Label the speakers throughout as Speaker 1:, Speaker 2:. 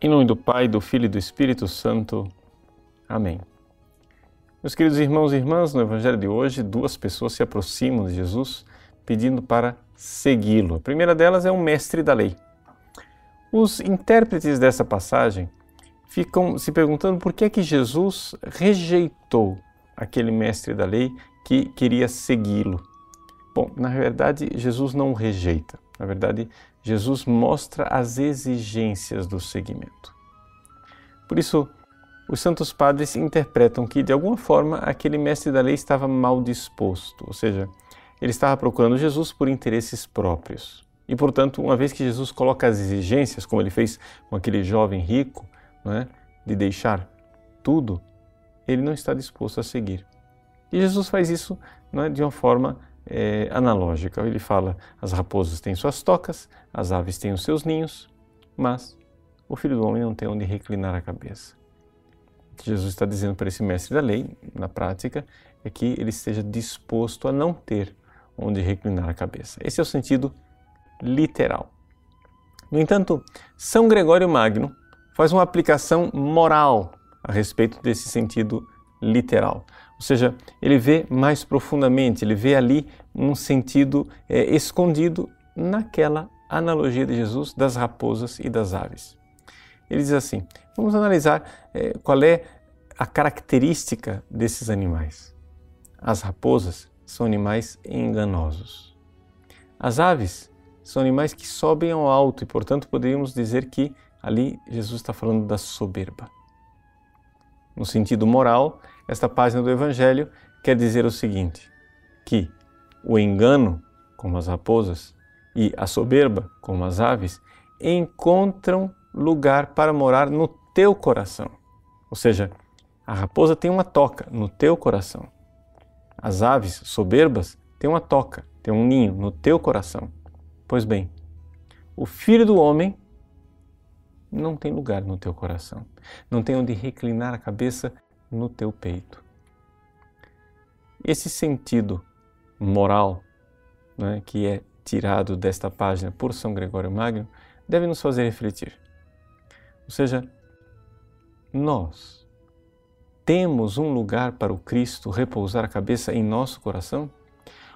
Speaker 1: Em nome do Pai, do Filho e do Espírito Santo. Amém. Meus queridos irmãos e irmãs, no Evangelho de hoje, duas pessoas se aproximam de Jesus pedindo para segui-lo. A primeira delas é um mestre da lei. Os intérpretes dessa passagem ficam se perguntando por que é que Jesus rejeitou aquele mestre da lei que queria segui-lo. Bom, na verdade, Jesus não o rejeita. Na verdade, Jesus mostra as exigências do seguimento. Por isso, os santos padres interpretam que, de alguma forma, aquele mestre da lei estava mal disposto, ou seja, ele estava procurando Jesus por interesses próprios. E, portanto, uma vez que Jesus coloca as exigências, como ele fez com aquele jovem rico, é, de deixar tudo, ele não está disposto a seguir. E Jesus faz isso é, de uma forma é, analógica. Ele fala: as raposas têm suas tocas, as aves têm os seus ninhos, mas o filho do homem não tem onde reclinar a cabeça. O que Jesus está dizendo para esse mestre da lei, na prática, é que ele esteja disposto a não ter onde reclinar a cabeça. Esse é o sentido literal. No entanto, São Gregório Magno faz uma aplicação moral a respeito desse sentido literal. Ou seja, ele vê mais profundamente, ele vê ali um sentido é, escondido naquela analogia de Jesus das raposas e das aves. Ele diz assim: vamos analisar é, qual é a característica desses animais. As raposas são animais enganosos. As aves são animais que sobem ao alto e, portanto, poderíamos dizer que ali Jesus está falando da soberba. No sentido moral, esta página do Evangelho quer dizer o seguinte: que o engano, como as raposas, e a soberba, como as aves, encontram lugar para morar no teu coração. Ou seja, a raposa tem uma toca no teu coração. As aves soberbas têm uma toca, têm um ninho no teu coração. Pois bem, o filho do homem não tem lugar no teu coração, não tem onde reclinar a cabeça no teu peito. Esse sentido moral né, que é tirado desta página por São Gregório Magno deve nos fazer refletir. Ou seja, nós temos um lugar para o Cristo repousar a cabeça em nosso coração?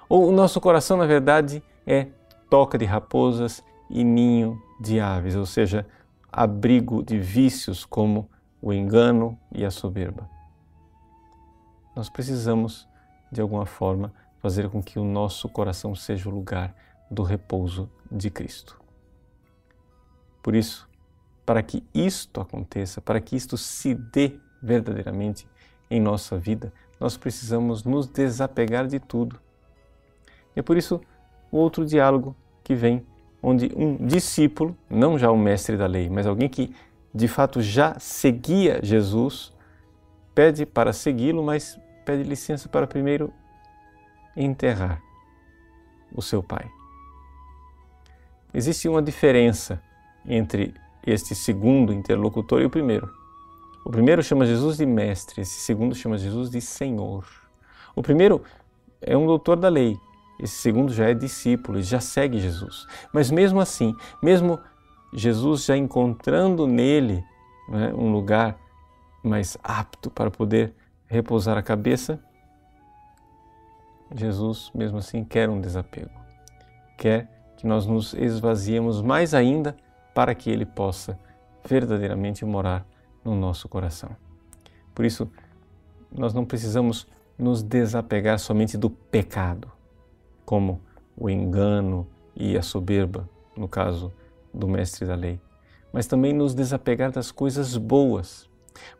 Speaker 1: Ou o nosso coração, na verdade, é toca de raposas e ninho de aves, ou seja, abrigo de vícios como o engano e a soberba? Nós precisamos, de alguma forma, fazer com que o nosso coração seja o lugar do repouso de Cristo. Por isso, para que isto aconteça, para que isto se dê verdadeiramente em nossa vida, nós precisamos nos desapegar de tudo. E é por isso o outro diálogo que vem, onde um discípulo, não já o mestre da lei, mas alguém que de fato já seguia Jesus, pede para segui-lo, mas pede licença para primeiro enterrar o seu pai. Existe uma diferença entre este segundo interlocutor e o primeiro. O primeiro chama Jesus de mestre, esse segundo chama Jesus de Senhor. O primeiro é um doutor da lei, esse segundo já é discípulo e já segue Jesus. Mas mesmo assim, mesmo Jesus já encontrando nele né, um lugar mais apto para poder repousar a cabeça, Jesus, mesmo assim, quer um desapego. Quer que nós nos esvaziemos mais ainda para que Ele possa verdadeiramente morar no nosso coração. Por isso, nós não precisamos nos desapegar somente do pecado, como o engano e a soberba, no caso do mestre da lei, mas também nos desapegar das coisas boas,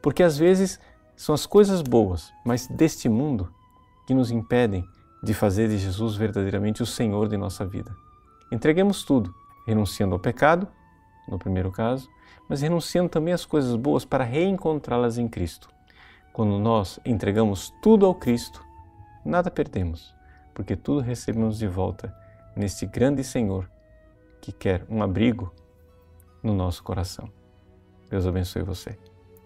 Speaker 1: porque às vezes são as coisas boas, mas deste mundo, que nos impedem de fazer de Jesus verdadeiramente o Senhor de nossa vida. Entreguemos tudo, renunciando ao pecado, no primeiro caso, mas renunciando também às coisas boas para reencontrá-las em Cristo. Quando nós entregamos tudo ao Cristo, nada perdemos, porque tudo recebemos de volta neste grande Senhor que quer um abrigo no nosso coração. Deus abençoe você.